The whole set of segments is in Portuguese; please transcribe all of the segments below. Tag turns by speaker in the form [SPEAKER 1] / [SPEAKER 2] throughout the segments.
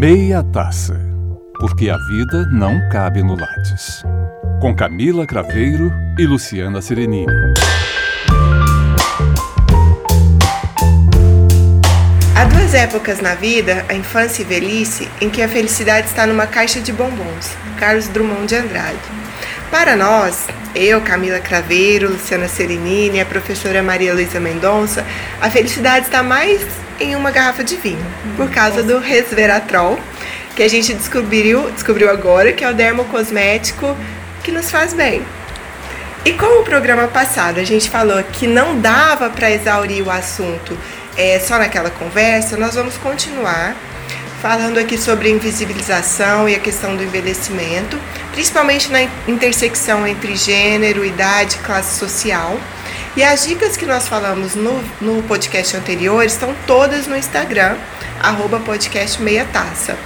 [SPEAKER 1] Meia Taça, porque a vida não cabe no Lattes. Com Camila Craveiro e Luciana Serenini.
[SPEAKER 2] Há duas épocas na vida, a infância e velhice, em que a felicidade está numa caixa de bombons. Carlos Drummond de Andrade. Para nós, eu, Camila Craveiro, Luciana Serenini a professora Maria Luísa Mendonça, a felicidade está mais em uma garrafa de vinho, por causa do resveratrol, que a gente descobriu, descobriu agora, que é o dermocosmético que nos faz bem. E como o programa passado a gente falou que não dava para exaurir o assunto é, só naquela conversa, nós vamos continuar falando aqui sobre invisibilização e a questão do envelhecimento, principalmente na intersecção entre gênero, idade, classe social. E as dicas que nós falamos no, no podcast anterior estão todas no Instagram, arroba podcast meia taça.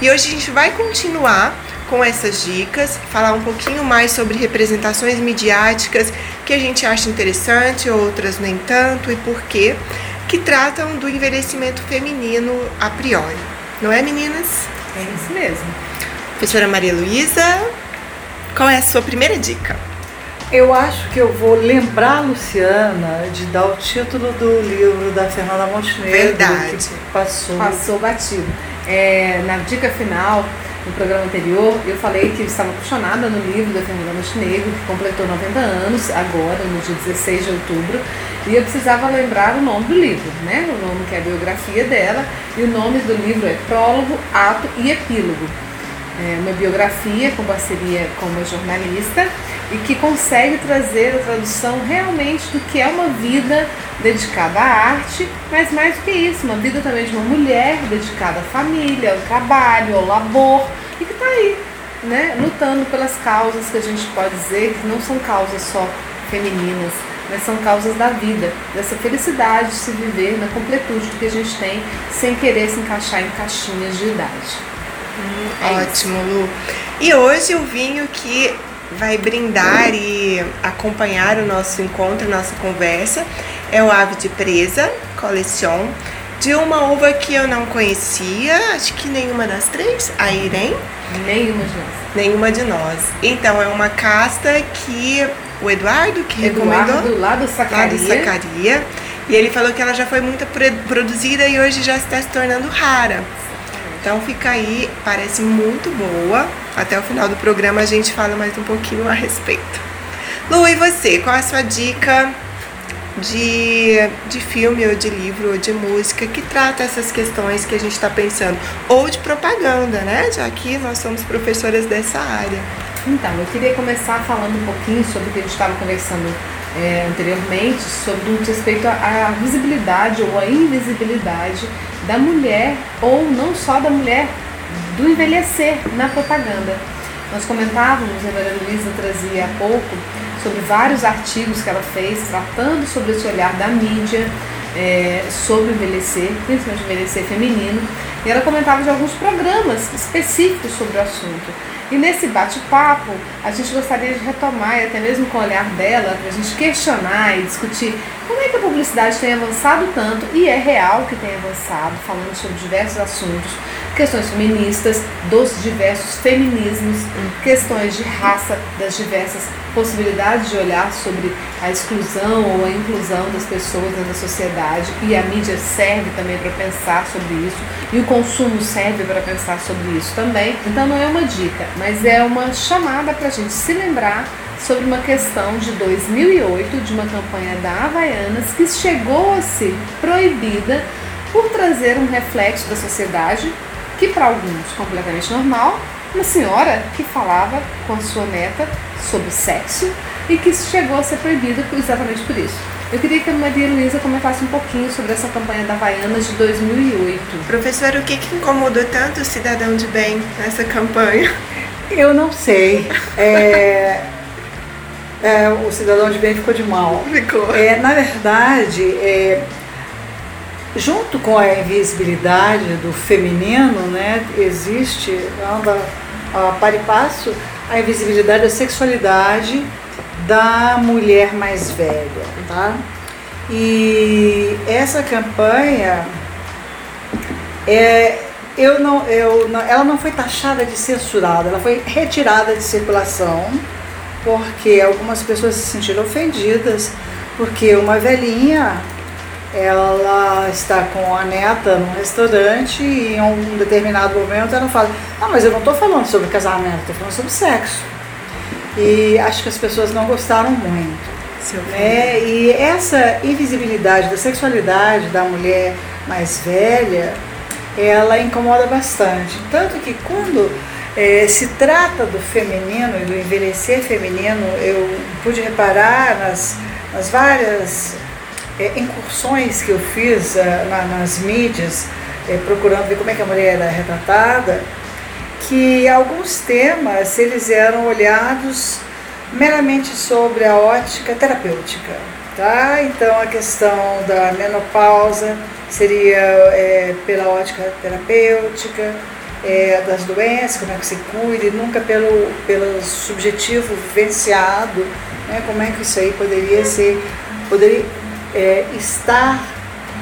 [SPEAKER 2] E hoje a gente vai continuar com essas dicas, falar um pouquinho mais sobre representações midiáticas que a gente acha interessante, outras nem tanto, e por quê, que tratam do envelhecimento feminino a priori. Não é, meninas?
[SPEAKER 3] É isso mesmo.
[SPEAKER 2] Professora Maria Luísa, qual é a sua primeira dica?
[SPEAKER 3] Eu acho que eu vou lembrar a Luciana de dar o título do livro da Fernanda Montenegro.
[SPEAKER 2] Verdade.
[SPEAKER 3] Que passou.
[SPEAKER 4] Passou batido. É, na dica final, no programa anterior, eu falei que eu estava apaixonada no livro da Fernanda Montenegro, que completou 90 anos agora, no dia 16 de outubro, e eu precisava lembrar o nome do livro, né? O nome que é a biografia dela, e o nome do livro é Prólogo, Ato e Epílogo. É uma biografia com parceria com uma jornalista e que consegue trazer a tradução realmente do que é uma vida dedicada à arte, mas mais do que isso, uma vida também de uma mulher dedicada à família, ao trabalho, ao labor e que está aí, né, lutando pelas causas que a gente pode dizer que não são causas só femininas, mas são causas da vida, dessa felicidade de se viver na completude que a gente tem, sem querer se encaixar em caixinhas de idade.
[SPEAKER 2] Hum, é ótimo, isso. Lu. E hoje o vinho que vai brindar e acompanhar o nosso encontro, nossa conversa, é o Ave de Presa Collection, de uma uva que eu não conhecia, acho que nenhuma das três, a Irene.
[SPEAKER 4] Nenhuma de nós.
[SPEAKER 2] Nenhuma de nós. Então é uma casta que o Eduardo que
[SPEAKER 4] Eduardo,
[SPEAKER 2] recomendou.
[SPEAKER 4] Lá do Sacaria.
[SPEAKER 2] Lá do Sacaria. E ele falou que ela já foi muito produzida e hoje já está se tornando rara. Então fica aí, parece muito boa. Até o final do programa a gente fala mais um pouquinho a respeito. Lu, e você? Qual a sua dica de, de filme ou de livro ou de música que trata essas questões que a gente está pensando? Ou de propaganda, né? Já que nós somos professoras dessa área.
[SPEAKER 4] Então, eu queria começar falando um pouquinho sobre o que a gente estava conversando é, anteriormente, sobre um respeito à visibilidade ou à invisibilidade da mulher, ou não só da mulher, do envelhecer na propaganda. Nós comentávamos, a Maria Luísa trazia há pouco, sobre vários artigos que ela fez, tratando sobre esse olhar da mídia, é, sobre envelhecer, principalmente envelhecer feminino, e ela comentava de alguns programas específicos sobre o assunto. E nesse bate-papo, a gente gostaria de retomar, e até mesmo com o olhar dela, para a gente questionar e discutir como é que a publicidade tem avançado tanto, e é real que tem avançado, falando sobre diversos assuntos, questões feministas, dos diversos feminismos, questões de raça, das diversas possibilidades de olhar sobre a exclusão ou a inclusão das pessoas na sociedade e a mídia serve também para pensar sobre isso e o consumo serve para pensar sobre isso também. Então não é uma dica, mas é uma chamada para a gente se lembrar sobre uma questão de 2008 de uma campanha da Havaianas que chegou a ser proibida por trazer um reflexo da sociedade que para alguns completamente normal, uma senhora que falava com a sua neta sobre sexo e que chegou a ser proibida exatamente por isso. Eu queria que a Maria Luísa comentasse um pouquinho sobre essa campanha da Havaianas de 2008.
[SPEAKER 2] Professora, o que, que incomodou tanto o cidadão de bem nessa campanha?
[SPEAKER 3] Eu não sei. É, é, o cidadão de bem ficou de mal.
[SPEAKER 2] Ficou.
[SPEAKER 3] É, na verdade, é, junto com a invisibilidade do feminino, né, existe, anda a par e passo, a invisibilidade da sexualidade da mulher mais velha, tá? E essa campanha é, eu não, eu ela não foi taxada de censurada, ela foi retirada de circulação, porque algumas pessoas se sentiram ofendidas, porque uma velhinha ela está com a neta num restaurante e em um determinado momento ela fala, ah, mas eu não estou falando sobre casamento, estou falando sobre sexo. E acho que as pessoas não gostaram muito. Né? E essa invisibilidade da sexualidade da mulher mais velha, ela incomoda bastante. Tanto que quando é, se trata do feminino e do envelhecer feminino, eu pude reparar nas, nas várias é, incursões que eu fiz é, na, nas mídias, é, procurando ver como é que a mulher era retratada, que alguns temas eles eram olhados meramente sobre a ótica terapêutica. Tá? Então a questão da menopausa seria é, pela ótica terapêutica, é, das doenças, como é que se cuida, e nunca pelo, pelo subjetivo vivenciado, né? como é que isso aí poderia ser, poderia é, estar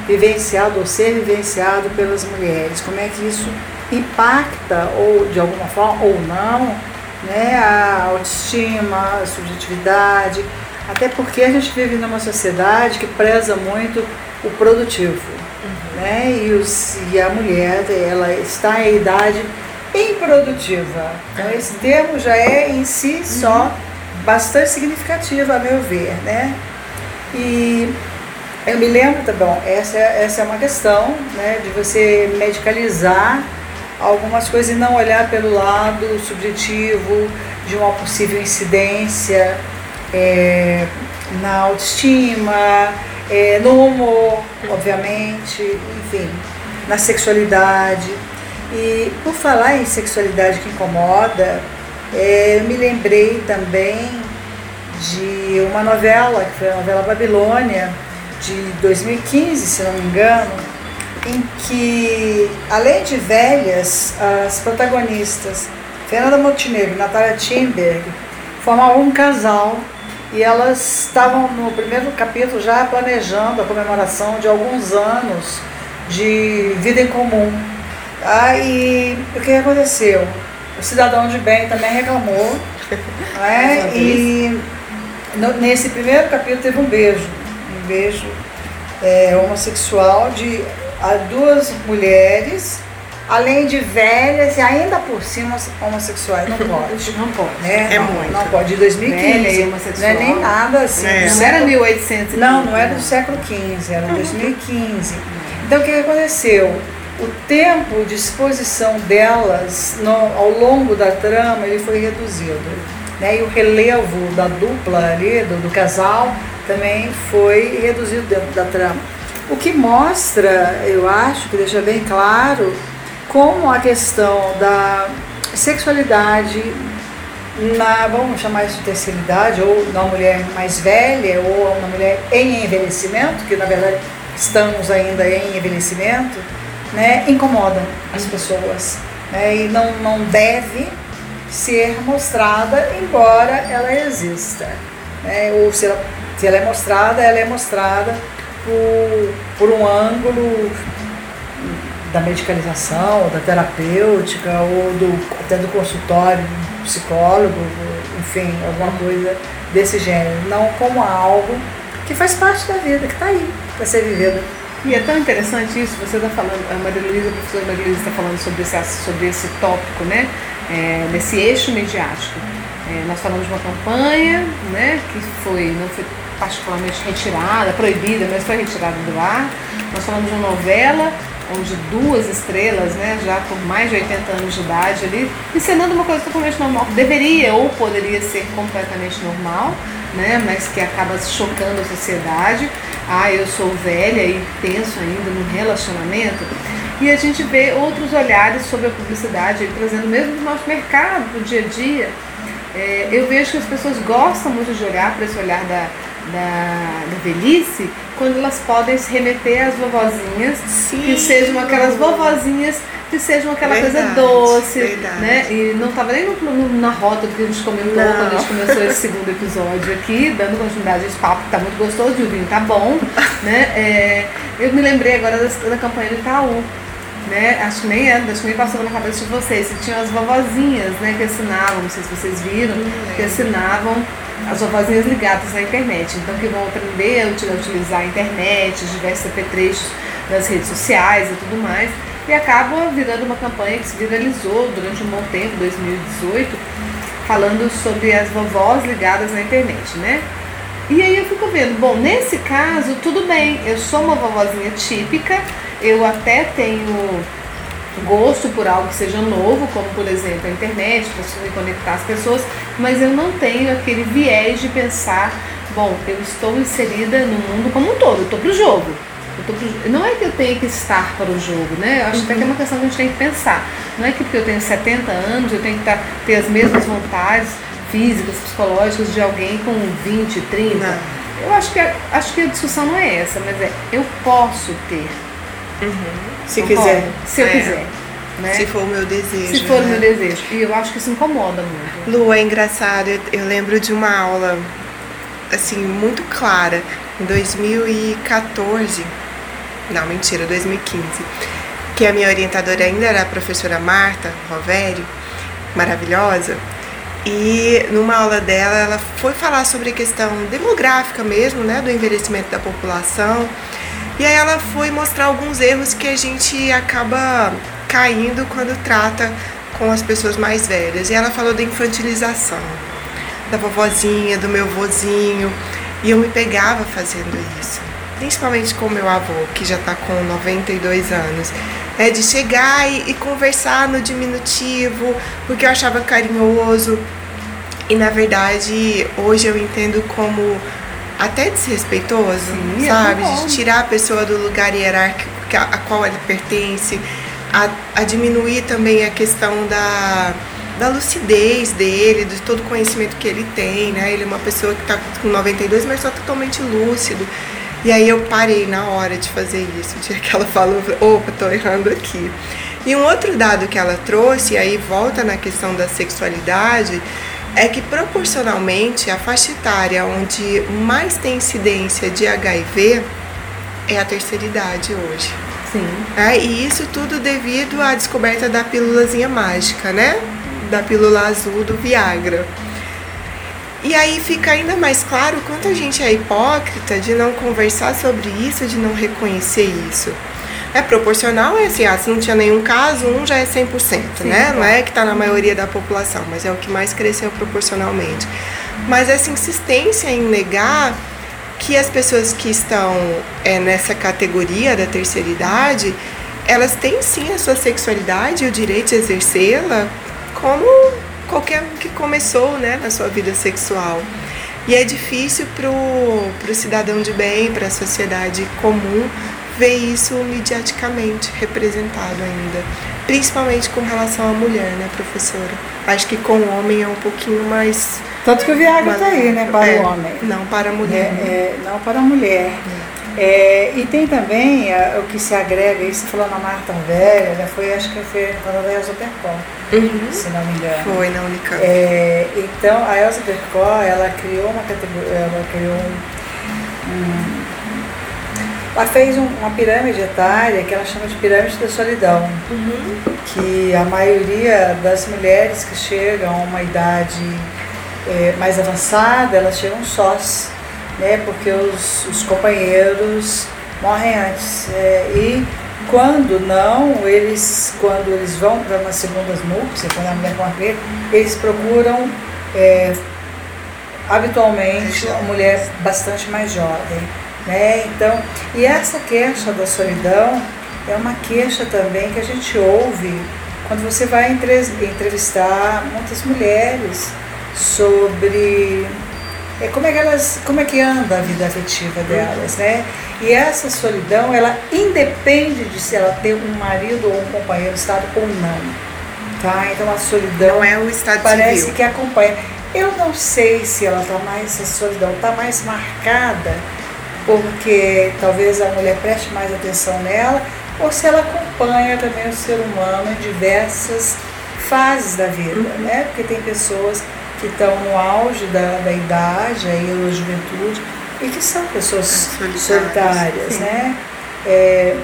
[SPEAKER 3] vivenciado ou ser vivenciado pelas mulheres, como é que isso impacta ou de alguma forma ou não né, a autoestima, a subjetividade, até porque a gente vive numa sociedade que preza muito o produtivo, uhum. né, e, os, e a mulher ela está em idade improdutiva. Então esse termo já é em si só uhum. bastante significativo a meu ver, né? E eu me lembro, tá bom, essa, essa é uma questão né, de você medicalizar algumas coisas e não olhar pelo lado subjetivo de uma possível incidência é, na autoestima, é, no humor, obviamente, enfim, na sexualidade. E por falar em sexualidade que incomoda, é, eu me lembrei também de uma novela, que foi a novela Babilônia, de 2015, se não me engano, em que, além de velhas, as protagonistas, Fernanda Montenegro e Natália Timberg, formavam um casal e elas estavam no primeiro capítulo já planejando a comemoração de alguns anos de vida em comum. Aí o que aconteceu? O cidadão de bem também reclamou, né? e no, nesse primeiro capítulo teve um beijo beijo é, homossexual de a duas mulheres, além de velhas e ainda por cima homossexuais. Não pode.
[SPEAKER 4] Não pode.
[SPEAKER 3] Né?
[SPEAKER 4] É
[SPEAKER 3] não,
[SPEAKER 4] muito.
[SPEAKER 3] Não pode. De 2015. Não é nem nada assim.
[SPEAKER 4] É. Não era 1800.
[SPEAKER 3] Não, não era do século XV, era 2015. Então o que aconteceu? O tempo de exposição delas no, ao longo da trama ele foi reduzido. Né? E o relevo da dupla ali, do, do casal, também foi reduzido dentro da trama. O que mostra, eu acho, que deixa bem claro, como a questão da sexualidade na, vamos chamar isso de terceira idade, ou na mulher mais velha, ou uma mulher em envelhecimento, que na verdade estamos ainda em envelhecimento, né, incomoda as pessoas. Né, e não, não deve ser mostrada, embora ela exista. Né, ou se ela se ela é mostrada, ela é mostrada por, por um ângulo da medicalização, da terapêutica, ou do, até do consultório psicólogo, enfim, alguma coisa desse gênero. Não como algo que faz parte da vida, que está aí para ser vivida.
[SPEAKER 4] E é tão interessante isso, você está falando, a Maria Luísa, a professora Maria Luísa está falando sobre esse, sobre esse tópico, né? É, nesse eixo mediático. É, nós falamos de uma campanha, né, que foi, não foi particularmente retirada, proibida, mas foi retirada do ar. Nós falamos de uma novela onde duas estrelas, né, já por mais de 80 anos de idade ali, encenando uma coisa totalmente normal, deveria ou poderia ser completamente normal, né, mas que acaba chocando a sociedade. Ah, eu sou velha e penso ainda no relacionamento. E a gente vê outros olhares sobre a publicidade, trazendo mesmo do nosso mercado, do dia a dia. É, eu vejo que as pessoas gostam muito de olhar para esse olhar da, da, da velhice quando elas podem se remeter às vovozinhas, Sim. que sejam aquelas vovozinhas que sejam aquela verdade, coisa doce, verdade. né? E não estava nem no, no, na rota do que a gente comentou não. quando a gente começou esse segundo episódio aqui, dando continuidade a esse papo que tá muito gostoso e o vinho tá bom, né? É, eu me lembrei agora da, da campanha do Itaú, né? Acho que nem acho que nem passou na cabeça de vocês. Se tinham as vovozinhas, né, que ensinavam, não sei se vocês viram, que ensinavam as vovozinhas ligadas à internet. Então que vão aprender a utilizar a internet, diversos apetrechos das redes sociais e tudo mais. E acaba virando uma campanha que se viralizou durante um bom tempo, 2018, falando sobre as vovós ligadas na internet, né? E aí eu fico vendo, bom, nesse caso, tudo bem, eu sou uma vovozinha típica, eu até tenho gosto por algo que seja novo, como por exemplo a internet, para se conectar as pessoas, mas eu não tenho aquele viés de pensar, bom, eu estou inserida no mundo como um todo, eu estou pro jogo. Pro, não é que eu tenha que estar para o jogo, né? Eu acho uhum. até que é uma questão que a gente tem que pensar. Não é que porque eu tenho 70 anos eu tenho que tá, ter as mesmas vontades físicas, psicológicas de alguém com 20, 30. Não. Eu acho que, a, acho que a discussão não é essa, mas é eu posso ter.
[SPEAKER 2] Uhum. Se quiser.
[SPEAKER 4] Se eu é. quiser.
[SPEAKER 2] Né? Se for o meu desejo.
[SPEAKER 4] Se for
[SPEAKER 2] né?
[SPEAKER 4] o meu desejo. E eu acho que isso incomoda muito.
[SPEAKER 2] Lu, é engraçado. Eu, eu lembro de uma aula, assim, muito clara, em 2014. Não, mentira, 2015. Que a minha orientadora ainda era a professora Marta Rovério, maravilhosa. E numa aula dela, ela foi falar sobre a questão demográfica mesmo, né, do envelhecimento da população. E aí ela foi mostrar alguns erros que a gente acaba caindo quando trata com as pessoas mais velhas. E ela falou da infantilização, da vovozinha, do meu vozinho. E eu me pegava fazendo isso, principalmente com meu avô, que já está com 92 anos é, de chegar e, e, conversar no diminutivo, porque eu achava carinhoso. E na verdade, hoje eu entendo como até desrespeitoso, Sim, é sabe? É de tirar a pessoa do lugar hierárquico a, qual ele pertence, a, a diminuir também a questão da, da lucidez dele, de todo o conhecimento que ele tem, né? Ele é uma pessoa que está com 92, mas está totalmente lúcido. E aí eu parei na hora de fazer isso. O dia que ela falou, opa, tô errando aqui. E um outro dado que ela trouxe, e aí volta na questão da sexualidade, é que proporcionalmente a faixa etária onde mais tem incidência de HIV é a terceira idade hoje.
[SPEAKER 4] Sim.
[SPEAKER 2] É, e isso tudo devido à descoberta da pílulazinha mágica, né? Da pílula azul do Viagra. E aí fica ainda mais claro quanto a gente é hipócrita de não conversar sobre isso, de não reconhecer isso. É proporcional, é assim, ah, se não tinha nenhum caso, um já é 100%, Sim, né? Não é que está na maioria da população, mas é o que mais cresceu proporcionalmente. Mas essa insistência em negar que as pessoas que estão é, nessa categoria da terceira idade, elas têm sim a sua sexualidade e o direito de exercê-la como qualquer um que começou né, na sua vida sexual. E é difícil para o cidadão de bem, para a sociedade comum, ver isso mediaticamente representado ainda. Principalmente com relação à mulher, né, professora? Acho que com o homem é um pouquinho mais.
[SPEAKER 3] Tanto que o Viagra está aí, né, para
[SPEAKER 2] é,
[SPEAKER 3] o homem.
[SPEAKER 2] Não para a mulher.
[SPEAKER 3] É, é, não para a mulher. É. É, e tem também a, o que se agrega, isso falou na Marta Velha, né, foi, acho que foi falando da Elza Percol, uhum. se não me engano.
[SPEAKER 2] Foi na Unicamp.
[SPEAKER 3] É, então, a Elza Percol, ela criou uma categoria, ela criou um, um ela fez um, uma pirâmide etária que ela chama de pirâmide da solidão, uhum. que a maioria das mulheres que chegam a uma idade é, mais avançada, elas chegam sós né, porque os, os companheiros morrem antes. É, e quando não, eles, quando eles vão para uma segunda núpcia, quando a mulher morre, eles procuram é, habitualmente uma mulher bastante mais jovem. Né? Então, e essa queixa da solidão é uma queixa também que a gente ouve quando você vai entrevistar muitas mulheres sobre é como é que elas, como é que anda a vida afetiva delas, né? E essa solidão, ela independe de se ela tem um marido ou um companheiro estado ou não, tá? Então a solidão
[SPEAKER 2] não é o estado
[SPEAKER 3] parece
[SPEAKER 2] civil.
[SPEAKER 3] que acompanha. Eu não sei se ela tá mais essa solidão tá mais marcada porque talvez a mulher preste mais atenção nela ou se ela acompanha também o ser humano em diversas fases da vida, uhum. né? Porque tem pessoas que estão no auge da, da idade, aí, da juventude, e que são pessoas solitárias, solitárias né? É,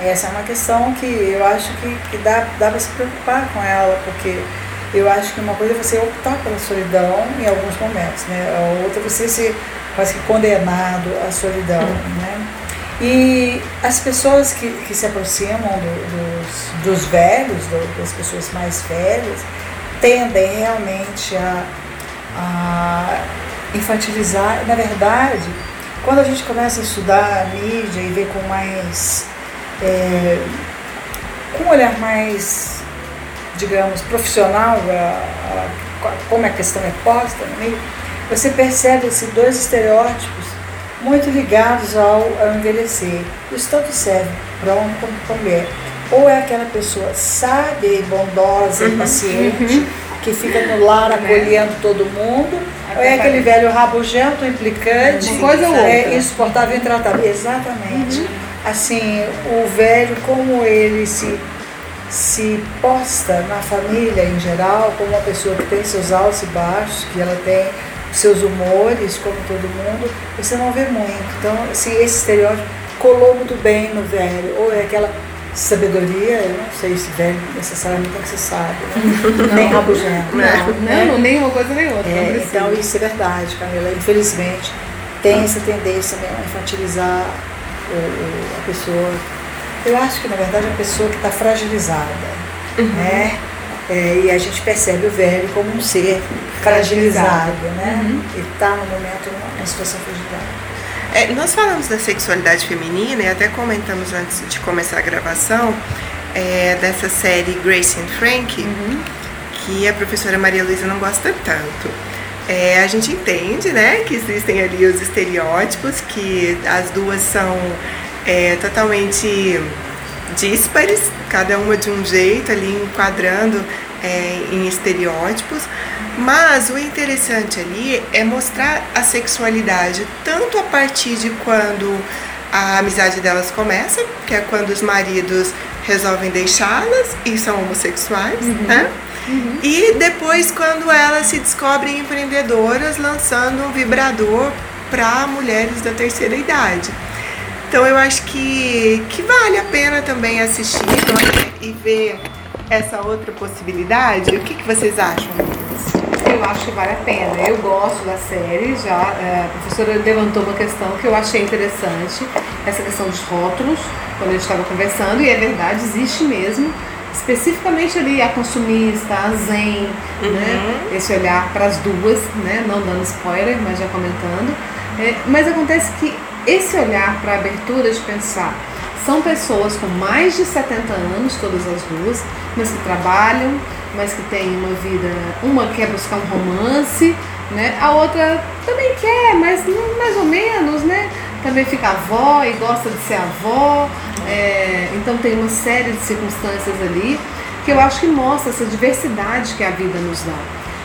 [SPEAKER 3] Essa é uma questão que eu acho que, que dá, dá para se preocupar com ela, porque eu acho que uma coisa é você optar pela solidão em alguns momentos, né? A outra é você ser quase que condenado à solidão, né? E as pessoas que, que se aproximam do, dos, dos velhos, do, das pessoas mais velhas, tendem realmente a, a infantilizar. Na verdade, quando a gente começa a estudar a mídia e ver com mais. É, com um olhar mais, digamos, profissional, a, a, como a questão é posta no meio, você percebe esses dois estereótipos muito ligados ao, ao envelhecer. Isso tanto serve para homem como para mulher. Ou é aquela pessoa sábia e bondosa uhum, e paciente, uhum. que fica no lar né? acolhendo todo mundo, ou é aquele velho rabugento, implicante,
[SPEAKER 4] Uma coisa ou é
[SPEAKER 3] outra. insuportável e intratável. Exatamente. Uhum. Assim, o velho, como ele se, se posta na família em geral, como uma pessoa que tem seus altos e baixos, que ela tem seus humores, como todo mundo, você não vê muito. Então, assim, esse estereótipo colou muito bem no velho. Ou é aquela sabedoria, eu não sei se velho necessariamente tem que ser sábio, né? nem rabugento.
[SPEAKER 4] Não, não, né? não, nem uma coisa nem outra.
[SPEAKER 3] É, então, isso é verdade, Camila. Infelizmente, tem essa tendência mesmo a infantilizar a pessoa. Eu acho que, na verdade, é a pessoa que está fragilizada. Uhum. Né? É, e a gente percebe o velho como um ser fragilizado, né? Uhum. Ele está no momento numa situação fragilizada.
[SPEAKER 2] É, nós falamos da sexualidade feminina e até comentamos antes de começar a gravação é, dessa série Grace and Frank, uhum. que a professora Maria Luísa não gosta tanto. É, a gente entende né, que existem ali os estereótipos, que as duas são é, totalmente díspares, cada uma de um jeito ali enquadrando é, em estereótipos, mas o interessante ali é mostrar a sexualidade tanto a partir de quando a amizade delas começa, que é quando os maridos resolvem deixá-las e são homossexuais, uhum. né? Uhum. E depois quando elas se descobrem empreendedoras lançando um vibrador para mulheres da terceira idade. Então eu acho que, que vale a pena também assistir né? e ver essa outra possibilidade. O que, que vocês acham?
[SPEAKER 4] Eu acho que vale a pena. Eu gosto da série, já é, a professora levantou uma questão que eu achei interessante, essa questão dos rótulos, quando a gente estava conversando, e é verdade, existe mesmo especificamente ali a consumista, a zen, uhum. né? Esse olhar para as duas, né? Não dando spoiler, mas já comentando. É, mas acontece que esse olhar para a abertura de pensar são pessoas com mais de 70 anos, todas as duas, mas que trabalham, mas que têm uma vida. Uma quer buscar um romance, né? A outra também quer, mas mais ou menos, né? Também fica avó e gosta de ser avó. É, então tem uma série de circunstâncias ali que eu acho que mostra essa diversidade que a vida nos dá,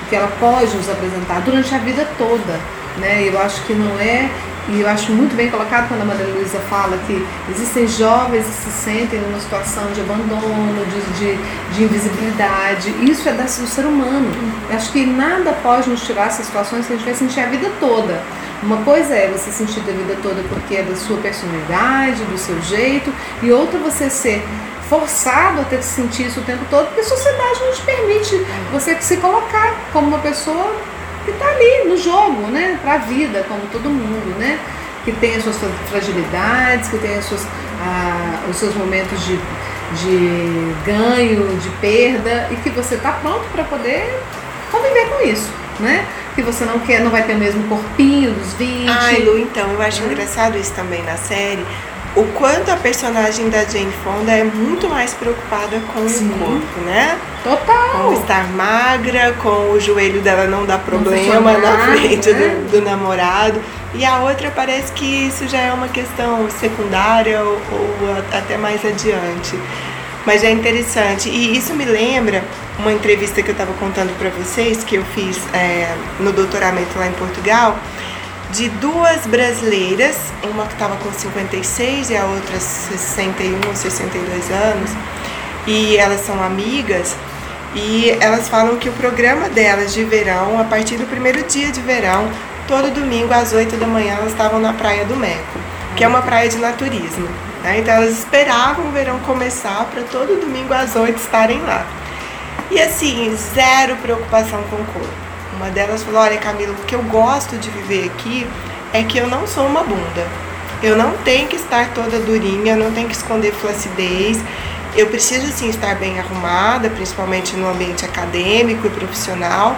[SPEAKER 4] que ela pode nos apresentar durante a vida toda. Né? Eu acho que não é e eu acho muito bem colocado quando a Maria Luísa fala que existem jovens que se sentem numa situação de abandono, de, de, de invisibilidade. Isso é do ser humano. Eu acho que nada pode nos tirar essas situações que a gente vai sentir a vida toda. Uma coisa é você sentir a vida toda porque é da sua personalidade, do seu jeito, e outra você ser forçado a ter que sentir isso o tempo todo, porque a sociedade não te permite você se colocar como uma pessoa que está ali no jogo, né? Para a vida, como todo mundo, né? Que tem as suas fragilidades, que tem as suas, ah, os seus momentos de, de ganho, de perda, e que você está pronto para poder conviver com isso, né? Que você não quer, não vai ter o mesmo corpinho dos 20.
[SPEAKER 2] Ai, Lu, então, eu acho engraçado isso também na série, o quanto a personagem da Jane Fonda é muito mais preocupada com Sim. o corpo, né?
[SPEAKER 4] Total.
[SPEAKER 2] Com estar magra, com o joelho dela não dar problema não na frente né? do, do, namorado. E a outra parece que isso já é uma questão secundária ou, ou até mais adiante. Mas é interessante. E isso me lembra uma entrevista que eu estava contando para vocês, que eu fiz é, no doutoramento lá em Portugal de duas brasileiras, uma que estava com 56 e a outra 61 ou 62 anos, e elas são amigas, e elas falam que o programa delas de verão, a partir do primeiro dia de verão, todo domingo às 8 da manhã elas estavam na Praia do Meco, que é uma praia de naturismo. Né? Então elas esperavam o verão começar para todo domingo às 8 estarem lá. E assim, zero preocupação com o corpo. Uma delas falou: Olha, Camila, o que eu gosto de viver aqui é que eu não sou uma bunda. Eu não tenho que estar toda durinha, eu não tenho que esconder flacidez. Eu preciso sim estar bem arrumada, principalmente no ambiente acadêmico e profissional,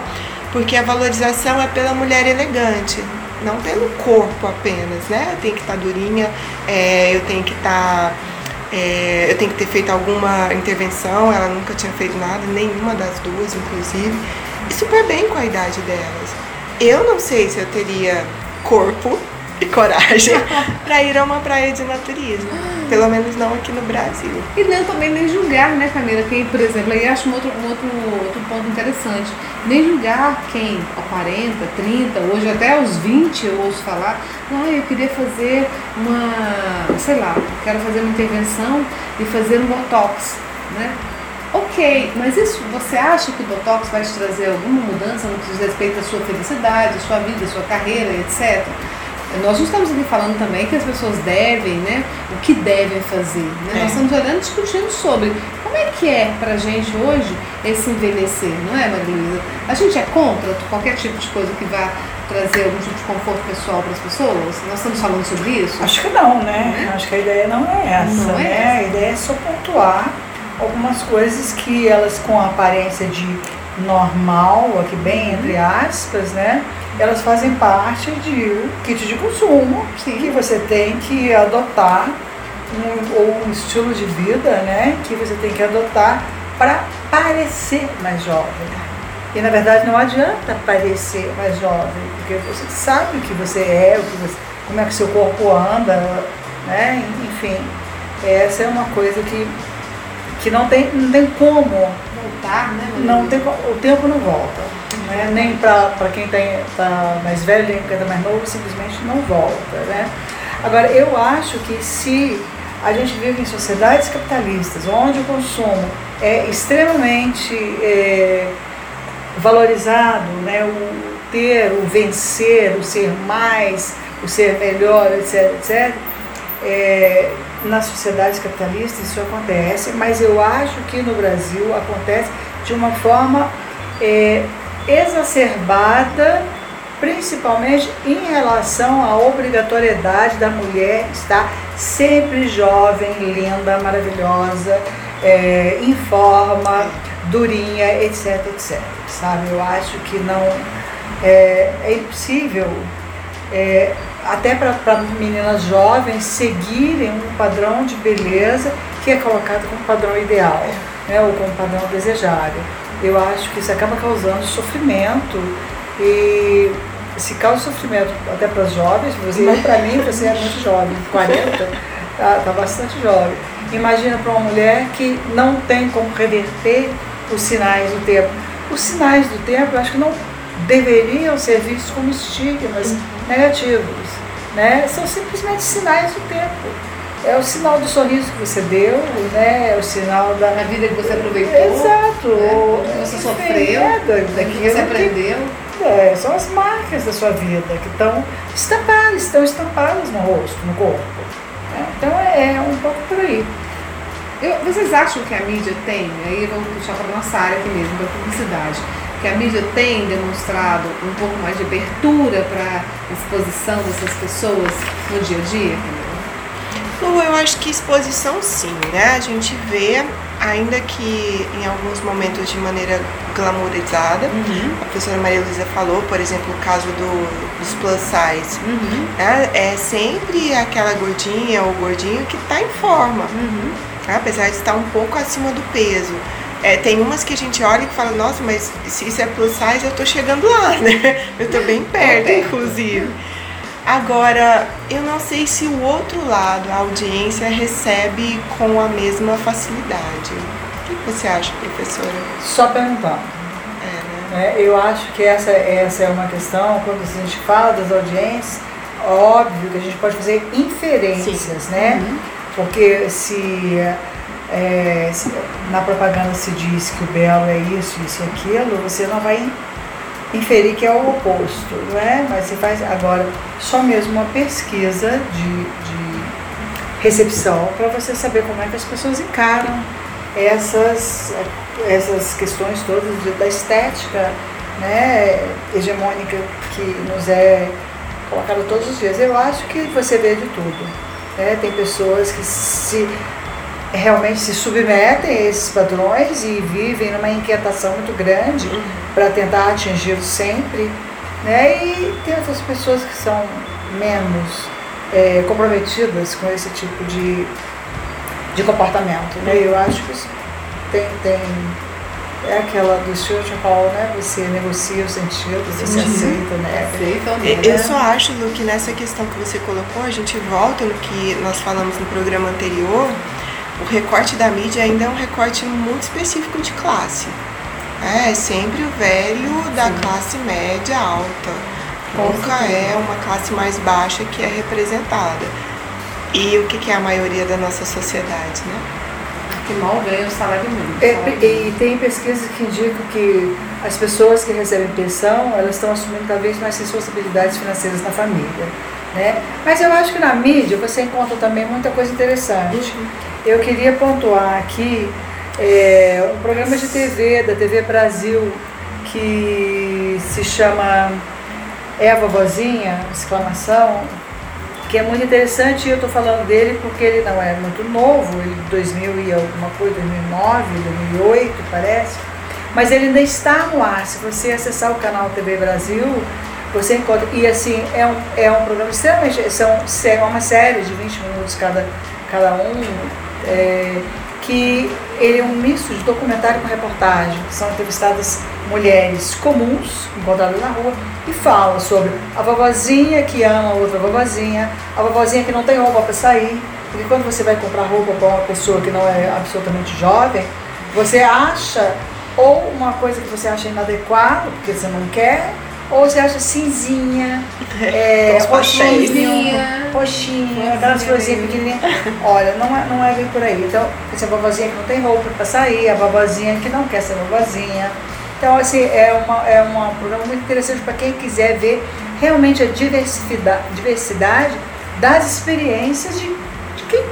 [SPEAKER 2] porque a valorização é pela mulher elegante, não pelo corpo apenas, né? Eu tenho que estar durinha, é, eu tenho que estar. É, eu tenho que ter feito alguma intervenção, ela nunca tinha feito nada, nenhuma das duas, inclusive, super bem com a idade delas. Eu não sei se eu teria corpo e coragem para ir a uma praia de naturismo. Pelo menos não aqui no Brasil.
[SPEAKER 4] E não também nem julgar, né, Camila? Quem, por exemplo, aí acho um outro, um outro, outro ponto interessante. Nem julgar quem, a 40, 30, hoje até aos 20 eu ouço falar, ah, eu queria fazer uma, sei lá, quero fazer uma intervenção e fazer um botox, né? Ok, mas isso você acha que o Botox vai te trazer alguma mudança no que diz respeito à sua felicidade, à sua vida, à sua carreira, etc? Nós não estamos aqui falando também que as pessoas devem, né? O que devem fazer. Né? É. Nós estamos olhando discutindo sobre como é que é pra gente hoje esse envelhecer, não é, Maria A gente é contra qualquer tipo de coisa que vá trazer algum tipo de conforto pessoal para as pessoas? Nós estamos falando sobre isso?
[SPEAKER 3] Acho que não, né? É? Acho que a ideia não é essa. Não é né? Essa. A ideia é só pontuar algumas coisas que elas com a aparência de normal, aqui bem entre aspas, né? elas fazem parte de um kit de consumo Sim. que você tem que adotar, um, ou um estilo de vida né, que você tem que adotar para parecer mais jovem. E na verdade não adianta parecer mais jovem, porque você sabe o que você é, o que você, como é que seu corpo anda, né? enfim. Essa é uma coisa que, que não, tem, não tem como
[SPEAKER 4] voltar, né?
[SPEAKER 3] Não tem, o tempo não volta né? nem para quem está tá mais velho, nem quem está mais novo, simplesmente não volta. Né? Agora, eu acho que se a gente vive em sociedades capitalistas, onde o consumo é extremamente é, valorizado, né? o ter, o vencer, o ser mais, o ser melhor, etc., etc., é, nas sociedades capitalistas isso acontece, mas eu acho que no Brasil acontece de uma forma é, exacerbada, principalmente em relação à obrigatoriedade da mulher estar sempre jovem, linda, maravilhosa, é, em forma, durinha, etc, etc. Sabe? Eu acho que não é, é impossível, é, até para meninas jovens, seguirem um padrão de beleza que é colocado como padrão ideal, né, ou como padrão desejado eu acho que isso acaba causando sofrimento e se causa sofrimento até para os jovens, você, para mim você é muito jovem, 40, tá, tá bastante jovem. Imagina para uma mulher que não tem como reverter os sinais do tempo. Os sinais do tempo eu acho que não deveriam ser vistos como estigmas uhum. Negativos, né? São simplesmente sinais do tempo é o sinal do sorriso que você deu, né? É o sinal da
[SPEAKER 4] a vida que você aproveitou.
[SPEAKER 3] Exato.
[SPEAKER 4] Né? Que você sofreu, é, que você aprendeu.
[SPEAKER 3] Que, é, são as marcas da sua vida que estão estampadas, estão estampadas no rosto, no corpo. Né? Então é, é um pouco por aí.
[SPEAKER 4] Eu, vocês acham que a mídia tem, aí vamos puxar para a nossa área aqui mesmo, da publicidade, que a mídia tem demonstrado um pouco mais de abertura para a exposição dessas pessoas no dia a dia?
[SPEAKER 2] Eu acho que exposição sim, né? A gente vê, ainda que em alguns momentos de maneira glamourizada. Uhum. A professora Maria Luísa falou, por exemplo, o caso do, dos plus size. Uhum. Né? É sempre aquela gordinha ou gordinho que está em forma, uhum. Apesar de estar um pouco acima do peso. É, tem umas que a gente olha e fala, nossa, mas se isso é plus size, eu tô chegando lá, né? Eu tô bem perto, inclusive. Agora, eu não sei se o outro lado, a audiência, recebe com a mesma facilidade. O que você acha, professora?
[SPEAKER 3] Só perguntando. É, né? é, eu acho que essa, essa é uma questão, quando a gente fala das audiências, óbvio que a gente pode fazer inferências, Sim. né? Uhum. Porque se, é, na propaganda se diz que o belo é isso, isso e aquilo, você não vai inferir que é o oposto, não é? Mas se faz agora só mesmo uma pesquisa de, de recepção para você saber como é que as pessoas encaram essas, essas questões todas da estética né, hegemônica que nos é colocada todos os dias. Eu acho que você vê de tudo. Né? Tem pessoas que se realmente se submetem a esses padrões e vivem numa inquietação muito grande uhum. para tentar atingi-los sempre. Né? E tem outras pessoas que são menos é, comprometidas com esse tipo de, de comportamento. Né? Eu acho que isso tem, tem é aquela do Stuart Hall, né? Você negocia os sentidos, você aceita, né?
[SPEAKER 2] Aceita, né? Eu só acho, Lu, que nessa questão que você colocou, a gente volta no que nós falamos no programa anterior, o recorte da mídia ainda é um recorte muito específico de classe. É, é sempre o velho da Sim. classe média alta. Nunca é uma classe mais baixa que é representada. E o que, que é a maioria da nossa sociedade, né?
[SPEAKER 4] Que mal ganha o salário mínimo.
[SPEAKER 3] É, e tem pesquisas que indicam que as pessoas que recebem pensão, elas estão assumindo cada vez mais responsabilidades financeiras na família. Né? Mas eu acho que na mídia você encontra também muita coisa interessante. Uhum. Eu queria pontuar aqui é, um programa de TV, da TV Brasil, que se chama É a Vovozinha, exclamação, que é muito interessante e eu estou falando dele porque ele não é muito novo, ele 2000 e alguma coisa, 2009, 2008 parece, mas ele ainda está no ar. Se você acessar o canal TV Brasil, você encontra. E assim, é um, é um programa extremamente. São, é uma série de 20 minutos cada, cada um. É, que ele é um misto de documentário com reportagem. São entrevistadas mulheres comuns, encontradas na rua, e fala sobre a vovozinha que ama outra vovozinha, a vovozinha que não tem roupa para sair, porque quando você vai comprar roupa para uma pessoa que não é absolutamente jovem, você acha ou uma coisa que você acha inadequada, porque você não quer, ou você acha cinzinha, é, roxinha, roxinha, aquelas florzinhas pequenininhas. Olha, não é, não é bem por aí. Então, essa vovozinha que não tem roupa para sair, a vovozinha que não quer ser vovozinha. Então, assim, é, uma, é um programa muito interessante para quem quiser ver realmente a diversidade, diversidade das experiências de, de quem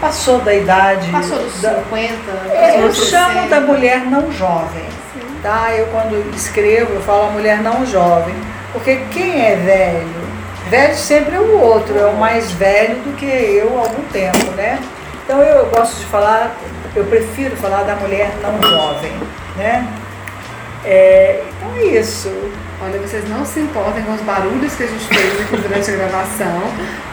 [SPEAKER 3] passou da idade.
[SPEAKER 4] Passou dos 50.
[SPEAKER 3] É, eu chamo da mulher não jovem tá? Eu quando escrevo, eu falo a mulher não jovem, porque quem é velho? Velho sempre é o outro, é o mais velho do que eu há algum tempo, né? Então eu gosto de falar, eu prefiro falar da mulher não jovem, né? É, então é isso.
[SPEAKER 4] Olha, vocês não se importem com os barulhos que a gente fez aqui durante a gravação,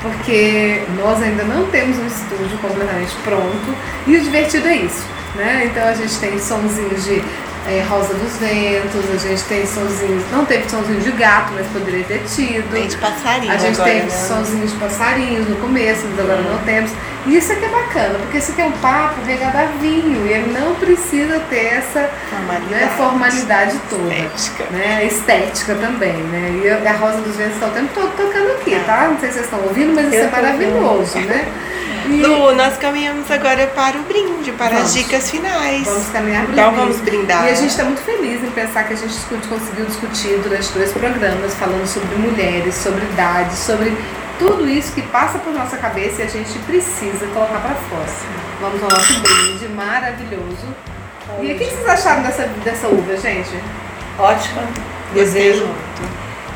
[SPEAKER 4] porque nós ainda não temos um estúdio completamente pronto e o divertido é isso, né? Então a gente tem sonzinhos de é, Rosa dos Ventos, a gente tem sonzinhos, não teve sonzinho de gato, mas poderia ter tido.
[SPEAKER 2] Tem de passarinho.
[SPEAKER 4] A gente
[SPEAKER 2] agora,
[SPEAKER 4] teve né? sonzinhos de passarinhos no começo, mas agora não temos. E isso aqui é bacana, porque isso aqui é um papo regado a vinho, e ele não precisa ter essa formalidade, né, formalidade toda. Estética. Né, estética também, né? E a Rosa dos Ventos está o tempo todo tocando aqui, tá? Não sei se vocês estão ouvindo, mas isso é maravilhoso, né?
[SPEAKER 2] E... Lu, nós caminhamos agora para o brinde, para vamos. as dicas finais.
[SPEAKER 4] Vamos caminhar para
[SPEAKER 2] Então vamos brindar.
[SPEAKER 4] E a gente está muito feliz em pensar que a gente conseguiu discutir durante dois programas, falando sobre mulheres, sobre idade, sobre tudo isso que passa por nossa cabeça e a gente precisa colocar para fora. Vamos ao nosso brinde maravilhoso. E o que vocês acharam dessa, dessa uva, gente?
[SPEAKER 3] Ótima. Desejo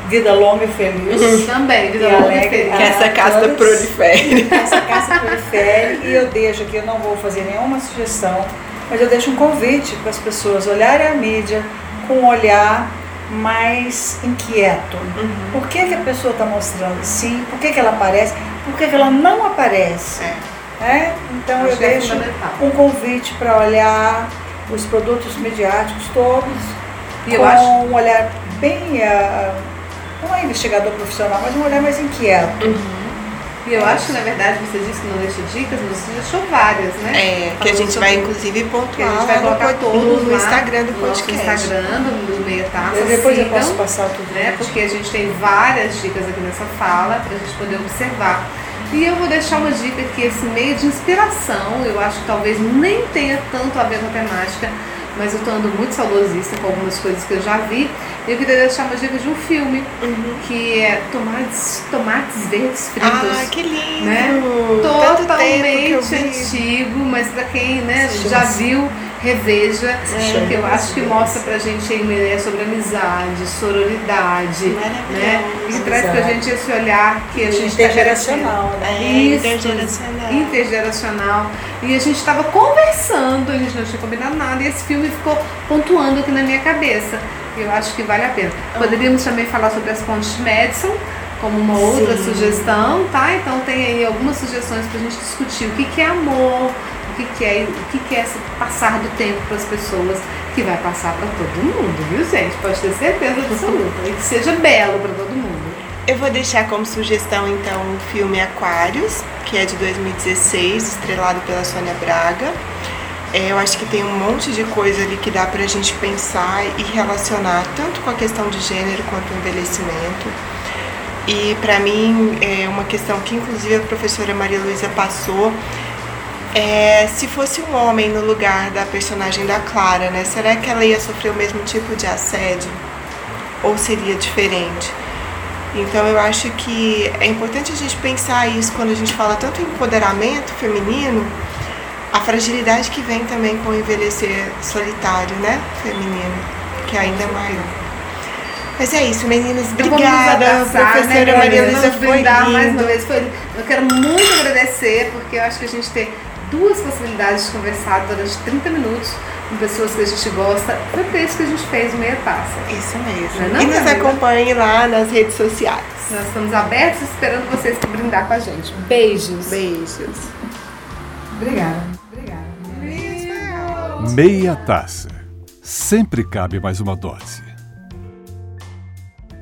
[SPEAKER 3] vida longa e feliz.
[SPEAKER 4] Uhum. Também, vida
[SPEAKER 2] e longa e feliz. Que essa casa prolifere.
[SPEAKER 3] Que essa casa prolifere. E eu deixo aqui, eu não vou fazer nenhuma sugestão, mas eu deixo um convite para as pessoas olharem a mídia com um olhar mais inquieto. Uhum. Por que, que a pessoa está mostrando assim? Por que, que ela aparece? Por que, que ela não aparece? É. É? Então Acho eu é deixo um convite para olhar os produtos mediáticos todos e com acho... um olhar bem uh, não é investigador profissional, mas um olhar mais inquieto.
[SPEAKER 4] Uhum. E eu acho que, na verdade, você disse que não deixou dicas, mas você deixou várias, né?
[SPEAKER 2] É, que a gente vai, inclusive, pontuar
[SPEAKER 4] a gente vai colocar todos
[SPEAKER 2] no Instagram do podcast.
[SPEAKER 4] No Instagram, do Meia Taça.
[SPEAKER 3] Eu depois sigam, eu posso passar tudo.
[SPEAKER 4] Né? Porque a gente tem várias dicas aqui nessa fala, para a gente poder observar. E eu vou deixar uma dica que esse meio de inspiração, eu acho que talvez nem tenha tanto a ver com a temática, mas eu tô andando muito saudosista com algumas coisas que eu já vi. E eu queria deixar uma dica de um filme,
[SPEAKER 2] Uhum.
[SPEAKER 4] que é Tomates, tomates Verdes Fritos.
[SPEAKER 2] Ah, que lindo!
[SPEAKER 4] né? Totalmente antigo, mas pra quem né, já viu, reveja.
[SPEAKER 3] filme
[SPEAKER 4] que eu
[SPEAKER 3] é
[SPEAKER 4] acho que mostra pra gente aí uma ideia sobre amizade, sororidade, né? E traz pra gente esse olhar que a gente tá
[SPEAKER 3] Intergeracional, né?
[SPEAKER 2] É,
[SPEAKER 4] Isso,
[SPEAKER 2] intergeracional.
[SPEAKER 4] intergeracional. E a gente estava conversando, a gente não tinha combinado nada, e esse filme ficou pontuando aqui na minha cabeça. Eu acho que vale a pena. Poderíamos também falar sobre as pontes de Madison, como uma outra
[SPEAKER 3] Sim.
[SPEAKER 4] sugestão, tá? Então tem aí algumas sugestões para a gente discutir o que, que é amor, o que, que é o que, que é esse passar do tempo para as pessoas, que vai passar para todo mundo, viu gente? Pode ter certeza absoluta. E que seja belo para todo mundo.
[SPEAKER 2] Eu vou deixar como sugestão então o filme Aquários, que é de 2016, estrelado pela Sônia Braga. É, eu acho que tem um monte de coisa ali que dá pra gente pensar e relacionar tanto com a questão de gênero quanto o envelhecimento. E pra mim é uma questão que inclusive a professora Maria Luísa passou é, se fosse um homem no lugar da personagem da Clara, né? Será que ela ia sofrer o mesmo tipo de assédio? Ou seria diferente? Então eu acho que é importante a gente pensar isso quando a gente fala tanto em empoderamento feminino, a fragilidade que vem também com o envelhecer solitário, né? Feminino, que ainda é maior. Mas é isso, meninas.
[SPEAKER 4] Então
[SPEAKER 2] Obrigada,
[SPEAKER 4] abraçar,
[SPEAKER 2] professora
[SPEAKER 4] né,
[SPEAKER 2] Maria? Luísa.
[SPEAKER 4] Vamos
[SPEAKER 2] Foi
[SPEAKER 4] brindar mais uma vez. Foi, eu quero muito agradecer, porque eu acho que a gente tem duas possibilidades de conversar durante 30 minutos com pessoas que a gente gosta. Foi por isso que a gente fez o Meia Taça.
[SPEAKER 2] Isso mesmo.
[SPEAKER 4] Não é não,
[SPEAKER 2] e nos acompanhe lá nas redes sociais.
[SPEAKER 4] Nós estamos abertos esperando vocês para brindar com a gente. Beijos.
[SPEAKER 2] Beijos.
[SPEAKER 3] Obrigada. Obrigada.
[SPEAKER 1] Meia taça. Sempre cabe mais uma dose.